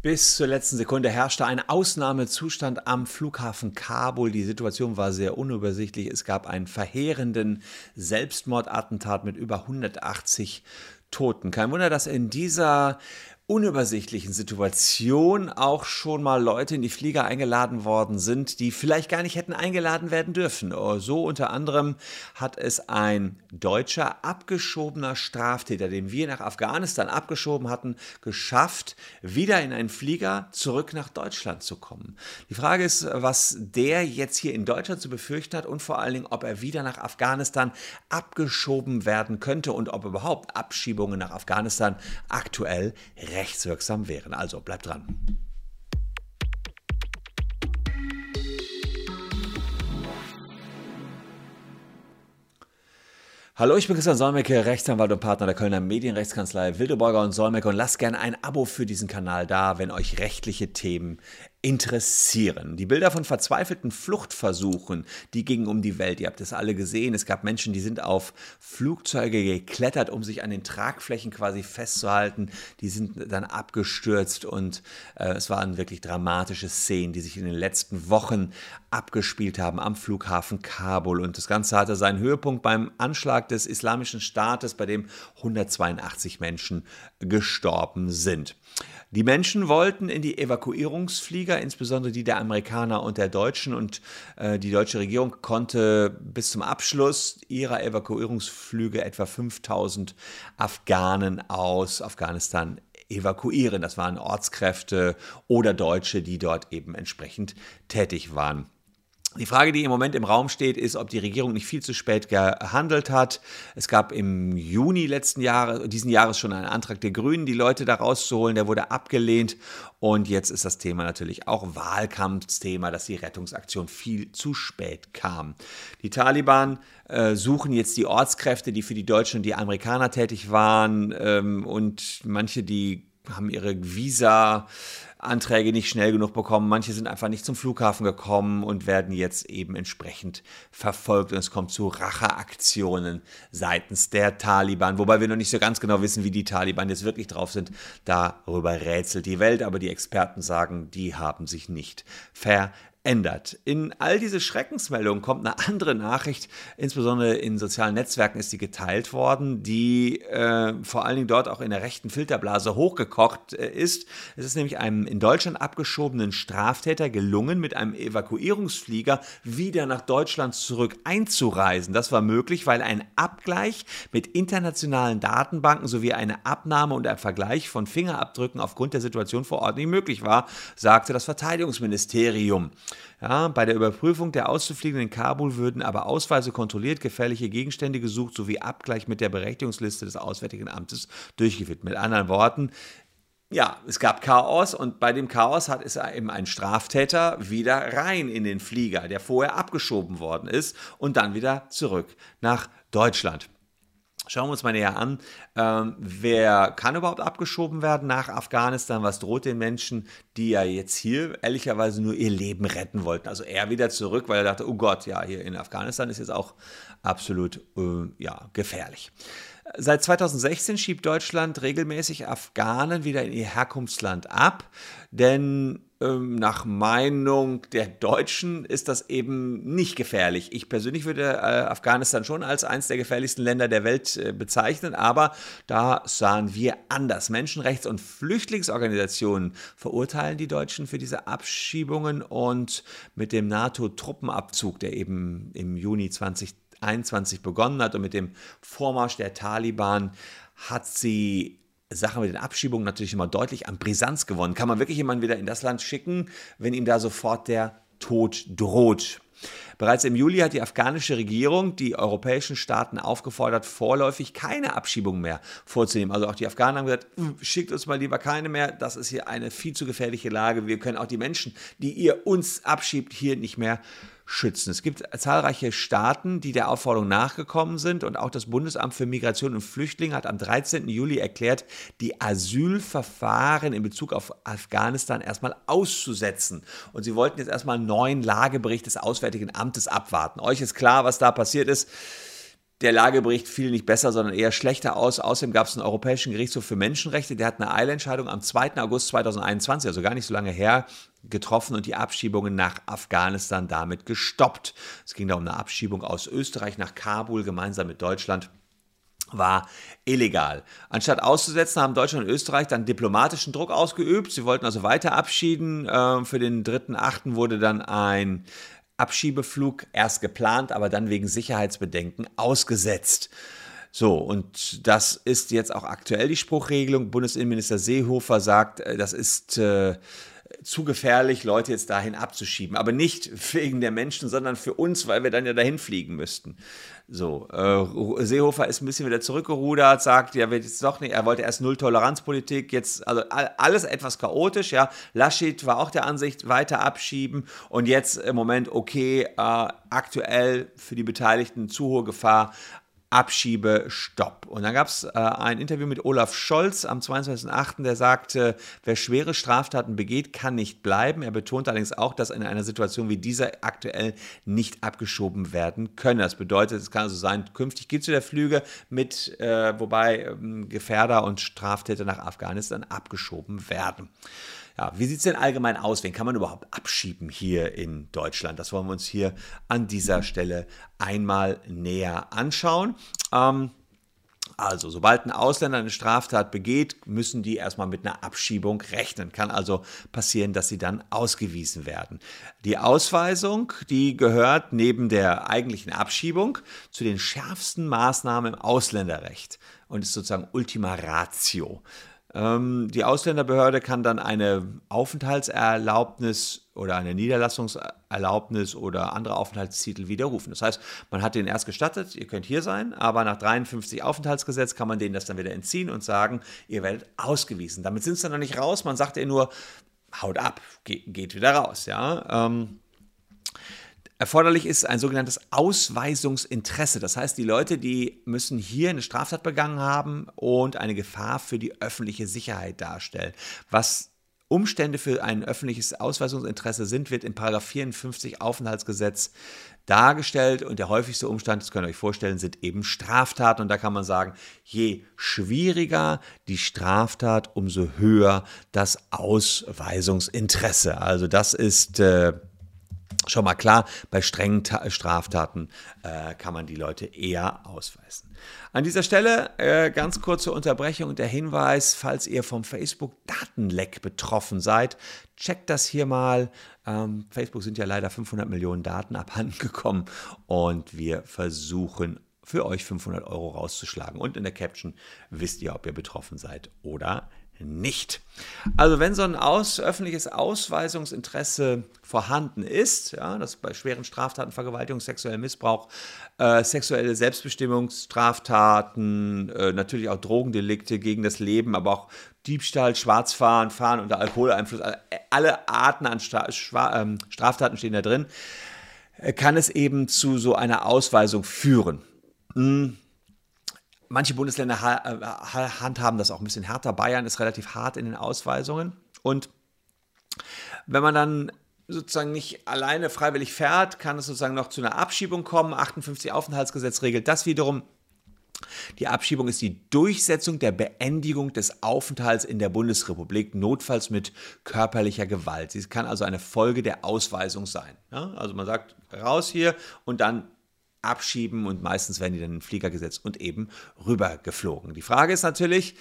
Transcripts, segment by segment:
Bis zur letzten Sekunde herrschte ein Ausnahmezustand am Flughafen Kabul. Die Situation war sehr unübersichtlich. Es gab einen verheerenden Selbstmordattentat mit über 180 Toten. Kein Wunder, dass in dieser unübersichtlichen Situation auch schon mal Leute in die Flieger eingeladen worden sind, die vielleicht gar nicht hätten eingeladen werden dürfen. Oh, so unter anderem hat es ein deutscher abgeschobener Straftäter, den wir nach Afghanistan abgeschoben hatten, geschafft, wieder in einen Flieger zurück nach Deutschland zu kommen. Die Frage ist, was der jetzt hier in Deutschland zu befürchten hat und vor allen Dingen, ob er wieder nach Afghanistan abgeschoben werden könnte und ob überhaupt Abschiebungen nach Afghanistan aktuell rechtswirksam wären. Also bleibt dran. Hallo, ich bin Christian Solmecke, Rechtsanwalt und Partner der Kölner Medienrechtskanzlei Wildeborger und Solmecke und lasst gerne ein Abo für diesen Kanal da, wenn euch rechtliche Themen interessieren. Die Bilder von verzweifelten Fluchtversuchen, die gingen um die Welt. Ihr habt es alle gesehen. Es gab Menschen, die sind auf Flugzeuge geklettert, um sich an den Tragflächen quasi festzuhalten. Die sind dann abgestürzt und äh, es waren wirklich dramatische Szenen, die sich in den letzten Wochen abgespielt haben am Flughafen Kabul. Und das Ganze hatte seinen Höhepunkt beim Anschlag des Islamischen Staates, bei dem 182 Menschen gestorben sind. Die Menschen wollten in die Evakuierungsflieger, insbesondere die der Amerikaner und der Deutschen. Und äh, die deutsche Regierung konnte bis zum Abschluss ihrer Evakuierungsflüge etwa 5000 Afghanen aus Afghanistan evakuieren. Das waren Ortskräfte oder Deutsche, die dort eben entsprechend tätig waren. Die Frage, die im Moment im Raum steht, ist, ob die Regierung nicht viel zu spät gehandelt hat. Es gab im Juni letzten Jahres, diesen Jahres schon einen Antrag der Grünen, die Leute da rauszuholen. Der wurde abgelehnt. Und jetzt ist das Thema natürlich auch Wahlkampfsthema, dass die Rettungsaktion viel zu spät kam. Die Taliban äh, suchen jetzt die Ortskräfte, die für die Deutschen und die Amerikaner tätig waren. Ähm, und manche, die haben ihre Visa Anträge nicht schnell genug bekommen. Manche sind einfach nicht zum Flughafen gekommen und werden jetzt eben entsprechend verfolgt. Und es kommt zu Racheaktionen seitens der Taliban. Wobei wir noch nicht so ganz genau wissen, wie die Taliban jetzt wirklich drauf sind. Darüber rätselt die Welt. Aber die Experten sagen, die haben sich nicht verändert ändert. In all diese Schreckensmeldungen kommt eine andere Nachricht, insbesondere in sozialen Netzwerken ist die geteilt worden, die äh, vor allen Dingen dort auch in der rechten Filterblase hochgekocht äh, ist. Es ist nämlich einem in Deutschland abgeschobenen Straftäter gelungen, mit einem Evakuierungsflieger wieder nach Deutschland zurück einzureisen. Das war möglich, weil ein Abgleich mit internationalen Datenbanken sowie eine Abnahme und ein Vergleich von Fingerabdrücken aufgrund der Situation vor Ort nicht möglich war, sagte das Verteidigungsministerium. Ja, bei der Überprüfung der auszufliegenden Kabul würden aber Ausweise kontrolliert, gefährliche Gegenstände gesucht sowie Abgleich mit der Berechtigungsliste des Auswärtigen Amtes durchgeführt. Mit anderen Worten, ja, es gab Chaos und bei dem Chaos hat es eben ein Straftäter wieder rein in den Flieger, der vorher abgeschoben worden ist und dann wieder zurück nach Deutschland. Schauen wir uns mal näher an. Ähm, wer kann überhaupt abgeschoben werden nach Afghanistan? Was droht den Menschen, die ja jetzt hier ehrlicherweise nur ihr Leben retten wollten? Also er wieder zurück, weil er dachte, oh Gott, ja, hier in Afghanistan ist jetzt auch absolut äh, ja, gefährlich. Seit 2016 schiebt Deutschland regelmäßig Afghanen wieder in ihr Herkunftsland ab, denn nach Meinung der Deutschen ist das eben nicht gefährlich. Ich persönlich würde äh, Afghanistan schon als eines der gefährlichsten Länder der Welt äh, bezeichnen, aber da sahen wir anders. Menschenrechts- und Flüchtlingsorganisationen verurteilen die Deutschen für diese Abschiebungen und mit dem NATO-Truppenabzug, der eben im Juni 2020 21 begonnen hat und mit dem Vormarsch der Taliban hat sie Sache mit den Abschiebungen natürlich immer deutlich an Brisanz gewonnen. Kann man wirklich jemanden wieder in das Land schicken, wenn ihm da sofort der Tod droht? Bereits im Juli hat die afghanische Regierung die europäischen Staaten aufgefordert, vorläufig keine Abschiebung mehr vorzunehmen. Also auch die Afghanen haben gesagt, schickt uns mal lieber keine mehr, das ist hier eine viel zu gefährliche Lage. Wir können auch die Menschen, die ihr uns abschiebt, hier nicht mehr schützen. Es gibt zahlreiche Staaten, die der Aufforderung nachgekommen sind und auch das Bundesamt für Migration und Flüchtlinge hat am 13. Juli erklärt, die Asylverfahren in Bezug auf Afghanistan erstmal auszusetzen. Und sie wollten jetzt erstmal einen neuen Lagebericht des Auswärtigen Amtes abwarten. Euch ist klar, was da passiert ist. Der Lagebericht fiel nicht besser, sondern eher schlechter aus. Außerdem gab es einen Europäischen Gerichtshof für Menschenrechte, der hat eine Eilentscheidung am 2. August 2021, also gar nicht so lange her, getroffen und die Abschiebungen nach Afghanistan damit gestoppt. Es ging da um eine Abschiebung aus Österreich nach Kabul gemeinsam mit Deutschland war illegal. Anstatt auszusetzen, haben Deutschland und Österreich dann diplomatischen Druck ausgeübt. Sie wollten also weiter abschieden. Ähm, für den 3.8. wurde dann ein Abschiebeflug erst geplant, aber dann wegen Sicherheitsbedenken ausgesetzt. So, und das ist jetzt auch aktuell die Spruchregelung. Bundesinnenminister Seehofer sagt, äh, das ist äh, zu gefährlich, Leute jetzt dahin abzuschieben. Aber nicht wegen der Menschen, sondern für uns, weil wir dann ja dahin fliegen müssten. So, äh, Seehofer ist ein bisschen wieder zurückgerudert, sagt, ja, wird jetzt doch nicht, er wollte erst Null-Toleranz-Politik, jetzt, also alles etwas chaotisch, ja. Laschet war auch der Ansicht, weiter abschieben und jetzt im Moment, okay, äh, aktuell für die Beteiligten zu hohe Gefahr, Abschiebestopp. Und dann gab es äh, ein Interview mit Olaf Scholz am 22.08., der sagte, wer schwere Straftaten begeht, kann nicht bleiben. Er betont allerdings auch, dass in einer Situation wie dieser aktuell nicht abgeschoben werden können. Das bedeutet, es kann also sein, künftig gibt es wieder Flüge mit, äh, wobei ähm, Gefährder und Straftäter nach Afghanistan abgeschoben werden. Ja, wie sieht es denn allgemein aus? Wen kann man überhaupt abschieben hier in Deutschland? Das wollen wir uns hier an dieser Stelle einmal näher anschauen. Ähm, also, sobald ein Ausländer eine Straftat begeht, müssen die erstmal mit einer Abschiebung rechnen. Kann also passieren, dass sie dann ausgewiesen werden. Die Ausweisung, die gehört neben der eigentlichen Abschiebung zu den schärfsten Maßnahmen im Ausländerrecht und ist sozusagen Ultima Ratio. Ähm, die Ausländerbehörde kann dann eine Aufenthaltserlaubnis oder eine Niederlassungserlaubnis oder andere Aufenthaltstitel widerrufen. Das heißt, man hat den erst gestattet, ihr könnt hier sein, aber nach 53 Aufenthaltsgesetz kann man denen das dann wieder entziehen und sagen, ihr werdet ausgewiesen. Damit sind sie dann noch nicht raus, man sagt ihr nur, haut ab, geht wieder raus. Ja. Ähm, Erforderlich ist ein sogenanntes Ausweisungsinteresse. Das heißt, die Leute, die müssen hier eine Straftat begangen haben und eine Gefahr für die öffentliche Sicherheit darstellen. Was Umstände für ein öffentliches Ausweisungsinteresse sind, wird im 54 Aufenthaltsgesetz dargestellt und der häufigste Umstand, das könnt ihr euch vorstellen, sind eben Straftaten und da kann man sagen, je schwieriger die Straftat, umso höher das Ausweisungsinteresse. Also das ist äh, Schon mal klar, bei strengen Ta Straftaten äh, kann man die Leute eher ausweisen. An dieser Stelle äh, ganz kurze Unterbrechung und der Hinweis, falls ihr vom Facebook-Datenleck betroffen seid, checkt das hier mal. Ähm, Facebook sind ja leider 500 Millionen Daten abhandengekommen und wir versuchen für euch 500 Euro rauszuschlagen. Und in der Caption wisst ihr, ob ihr betroffen seid oder nicht. Also wenn so ein aus, öffentliches Ausweisungsinteresse vorhanden ist, ja, das bei schweren Straftaten, Vergewaltigung, sexuellem Missbrauch, äh, sexuelle Selbstbestimmungsstraftaten, äh, natürlich auch Drogendelikte gegen das Leben, aber auch Diebstahl, Schwarzfahren, Fahren unter Alkoholeinfluss, alle Arten an Stra ähm, Straftaten stehen da drin, äh, kann es eben zu so einer Ausweisung führen. Hm Manche Bundesländer äh, handhaben das auch ein bisschen härter. Bayern ist relativ hart in den Ausweisungen. Und wenn man dann sozusagen nicht alleine freiwillig fährt, kann es sozusagen noch zu einer Abschiebung kommen. 58 Aufenthaltsgesetz regelt das wiederum. Die Abschiebung ist die Durchsetzung der Beendigung des Aufenthalts in der Bundesrepublik, notfalls mit körperlicher Gewalt. Sie kann also eine Folge der Ausweisung sein. Ja, also man sagt raus hier und dann abschieben und meistens werden die dann in den Flieger gesetzt und eben rübergeflogen. Die Frage ist natürlich,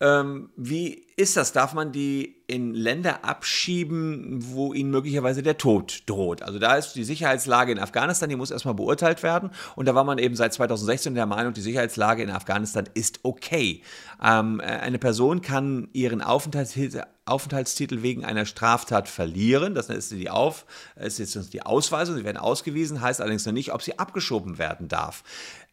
ähm, wie ist das? Darf man die in Länder abschieben, wo ihnen möglicherweise der Tod droht? Also da ist die Sicherheitslage in Afghanistan, die muss erstmal beurteilt werden. Und da war man eben seit 2016 der Meinung, die Sicherheitslage in Afghanistan ist okay. Ähm, eine Person kann ihren Aufenthaltstitel, Aufenthaltstitel wegen einer Straftat verlieren. Das ist die, Auf, ist jetzt die Ausweisung. Sie werden ausgewiesen, heißt allerdings noch nicht, ob sie abgeschoben werden darf.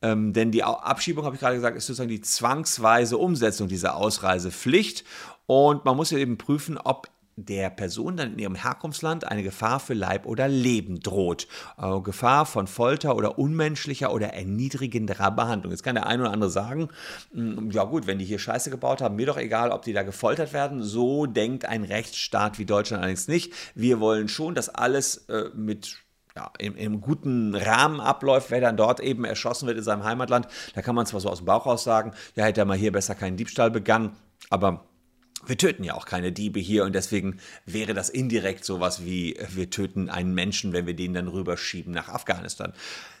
Ähm, denn die Abschiebung, habe ich gerade gesagt, ist sozusagen die zwangsweise Umsetzung dieser Ausreisepflicht. Und man muss ja eben prüfen, ob der Person dann in ihrem Herkunftsland eine Gefahr für Leib oder Leben droht. Äh, Gefahr von Folter oder unmenschlicher oder erniedrigenderer Behandlung. Jetzt kann der eine oder andere sagen, hm, ja gut, wenn die hier Scheiße gebaut haben, mir doch egal, ob die da gefoltert werden. So denkt ein Rechtsstaat wie Deutschland allerdings nicht. Wir wollen schon, dass alles äh, mit ja, im, im, guten Rahmen abläuft, wer dann dort eben erschossen wird in seinem Heimatland. Da kann man zwar so aus dem Bauch raus sagen, ja, hätte er mal hier besser keinen Diebstahl begangen, aber wir töten ja auch keine Diebe hier und deswegen wäre das indirekt sowas wie, wir töten einen Menschen, wenn wir den dann rüberschieben nach Afghanistan.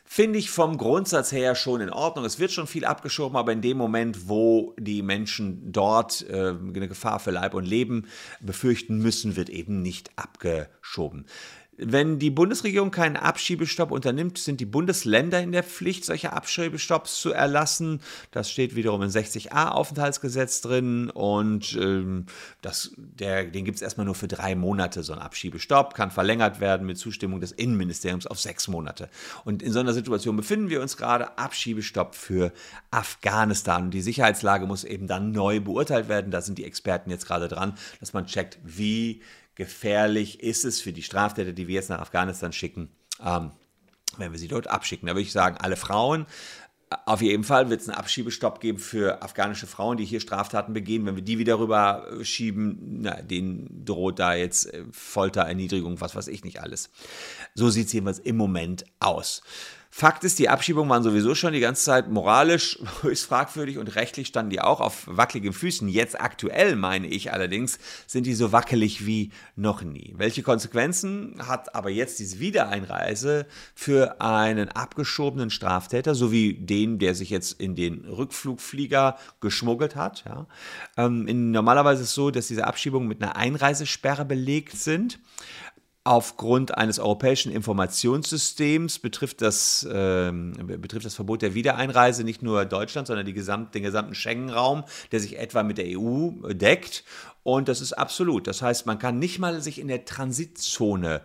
Finde ich vom Grundsatz her schon in Ordnung. Es wird schon viel abgeschoben, aber in dem Moment, wo die Menschen dort äh, eine Gefahr für Leib und Leben befürchten müssen, wird eben nicht abgeschoben. Wenn die Bundesregierung keinen Abschiebestopp unternimmt, sind die Bundesländer in der Pflicht, solche Abschiebestopps zu erlassen. Das steht wiederum im 60a Aufenthaltsgesetz drin und ähm, das, der, den gibt es erstmal nur für drei Monate, so ein Abschiebestopp, kann verlängert werden mit Zustimmung des Innenministeriums auf sechs Monate. Und in so einer Situation befinden wir uns gerade, Abschiebestopp für Afghanistan. Und die Sicherheitslage muss eben dann neu beurteilt werden. Da sind die Experten jetzt gerade dran, dass man checkt, wie gefährlich ist es für die Straftäter, die wir jetzt nach Afghanistan schicken, ähm, wenn wir sie dort abschicken. Da würde ich sagen, alle Frauen. Auf jeden Fall wird es einen Abschiebestopp geben für afghanische Frauen, die hier Straftaten begehen. Wenn wir die wieder rüber schieben, na, denen droht da jetzt äh, Folter, Erniedrigung, was weiß ich nicht alles. So sieht es jedenfalls im Moment aus. Fakt ist, die Abschiebungen waren sowieso schon die ganze Zeit moralisch höchst fragwürdig und rechtlich standen die auch auf wackeligen Füßen. Jetzt aktuell, meine ich allerdings, sind die so wackelig wie noch nie. Welche Konsequenzen hat aber jetzt diese Wiedereinreise für einen abgeschobenen Straftäter, sowie den, der sich jetzt in den Rückflugflieger geschmuggelt hat? Ja? Ähm, in, normalerweise ist es so, dass diese Abschiebungen mit einer Einreisesperre belegt sind. Aufgrund eines europäischen Informationssystems betrifft das, äh, betrifft das Verbot der Wiedereinreise nicht nur Deutschland, sondern gesamt, den gesamten Schengen-Raum, der sich etwa mit der EU deckt. Und das ist absolut. Das heißt, man kann nicht mal sich in der Transitzone äh, äh,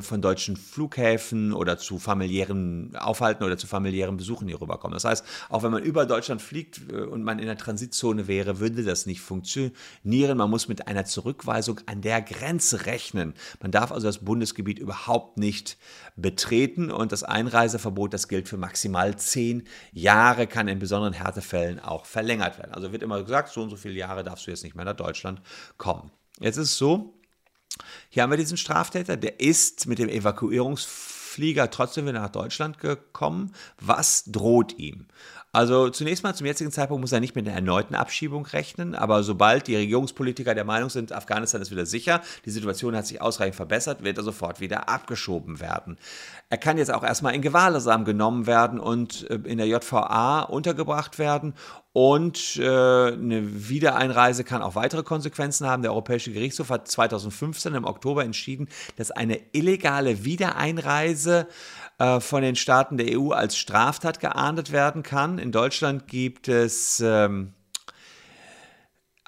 von deutschen Flughäfen oder zu familiären Aufhalten oder zu familiären Besuchen hier rüberkommen. Das heißt, auch wenn man über Deutschland fliegt äh, und man in der Transitzone wäre, würde das nicht funktionieren. Man muss mit einer Zurückweisung an der Grenze rechnen. Man darf also das Bundesgebiet überhaupt nicht betreten und das Einreiseverbot, das gilt für maximal zehn Jahre, kann in besonderen Härtefällen auch verlängert werden. Also wird immer gesagt, so und so viele Jahre darfst du jetzt nicht mehr nach Deutschland kommen. Jetzt ist es so, hier haben wir diesen Straftäter, der ist mit dem Evakuierungsflieger trotzdem wieder nach Deutschland gekommen. Was droht ihm? Also zunächst mal zum jetzigen Zeitpunkt muss er nicht mit einer erneuten Abschiebung rechnen, aber sobald die Regierungspolitiker der Meinung sind, Afghanistan ist wieder sicher, die Situation hat sich ausreichend verbessert, wird er sofort wieder abgeschoben werden. Er kann jetzt auch erstmal in Gewahrsam genommen werden und äh, in der JVA untergebracht werden und äh, eine Wiedereinreise kann auch weitere Konsequenzen haben. Der Europäische Gerichtshof hat 2015 im Oktober entschieden, dass eine illegale Wiedereinreise äh, von den Staaten der EU als Straftat geahndet werden kann. In Deutschland gibt es ähm,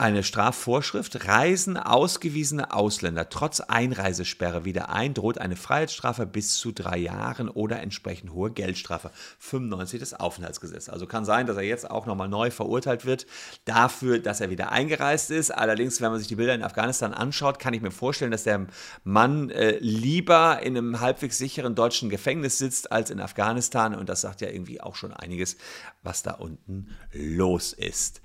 eine Strafvorschrift. Reisen ausgewiesene Ausländer trotz Einreisesperre wieder ein, droht eine Freiheitsstrafe bis zu drei Jahren oder entsprechend hohe Geldstrafe. 95 des Aufenthaltsgesetzes. Also kann sein, dass er jetzt auch nochmal neu verurteilt wird dafür, dass er wieder eingereist ist. Allerdings, wenn man sich die Bilder in Afghanistan anschaut, kann ich mir vorstellen, dass der Mann äh, lieber in einem halbwegs sicheren deutschen Gefängnis sitzt als in Afghanistan. Und das sagt ja irgendwie auch schon einiges, was da unten los ist.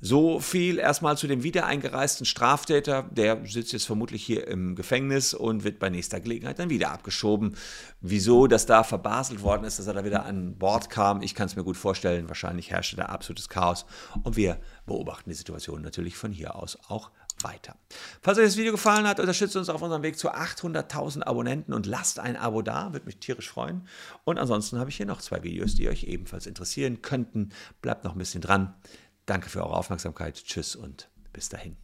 So viel erstmal zu dem wiedereingereisten Straftäter. Der sitzt jetzt vermutlich hier im Gefängnis und wird bei nächster Gelegenheit dann wieder abgeschoben. Wieso das da verbaselt worden ist, dass er da wieder an Bord kam, ich kann es mir gut vorstellen. Wahrscheinlich herrschte da absolutes Chaos. Und wir beobachten die Situation natürlich von hier aus auch weiter. Falls euch das Video gefallen hat, unterstützt uns auf unserem Weg zu 800.000 Abonnenten und lasst ein Abo da, würde mich tierisch freuen. Und ansonsten habe ich hier noch zwei Videos, die euch ebenfalls interessieren könnten. Bleibt noch ein bisschen dran. Danke für eure Aufmerksamkeit. Tschüss und bis dahin.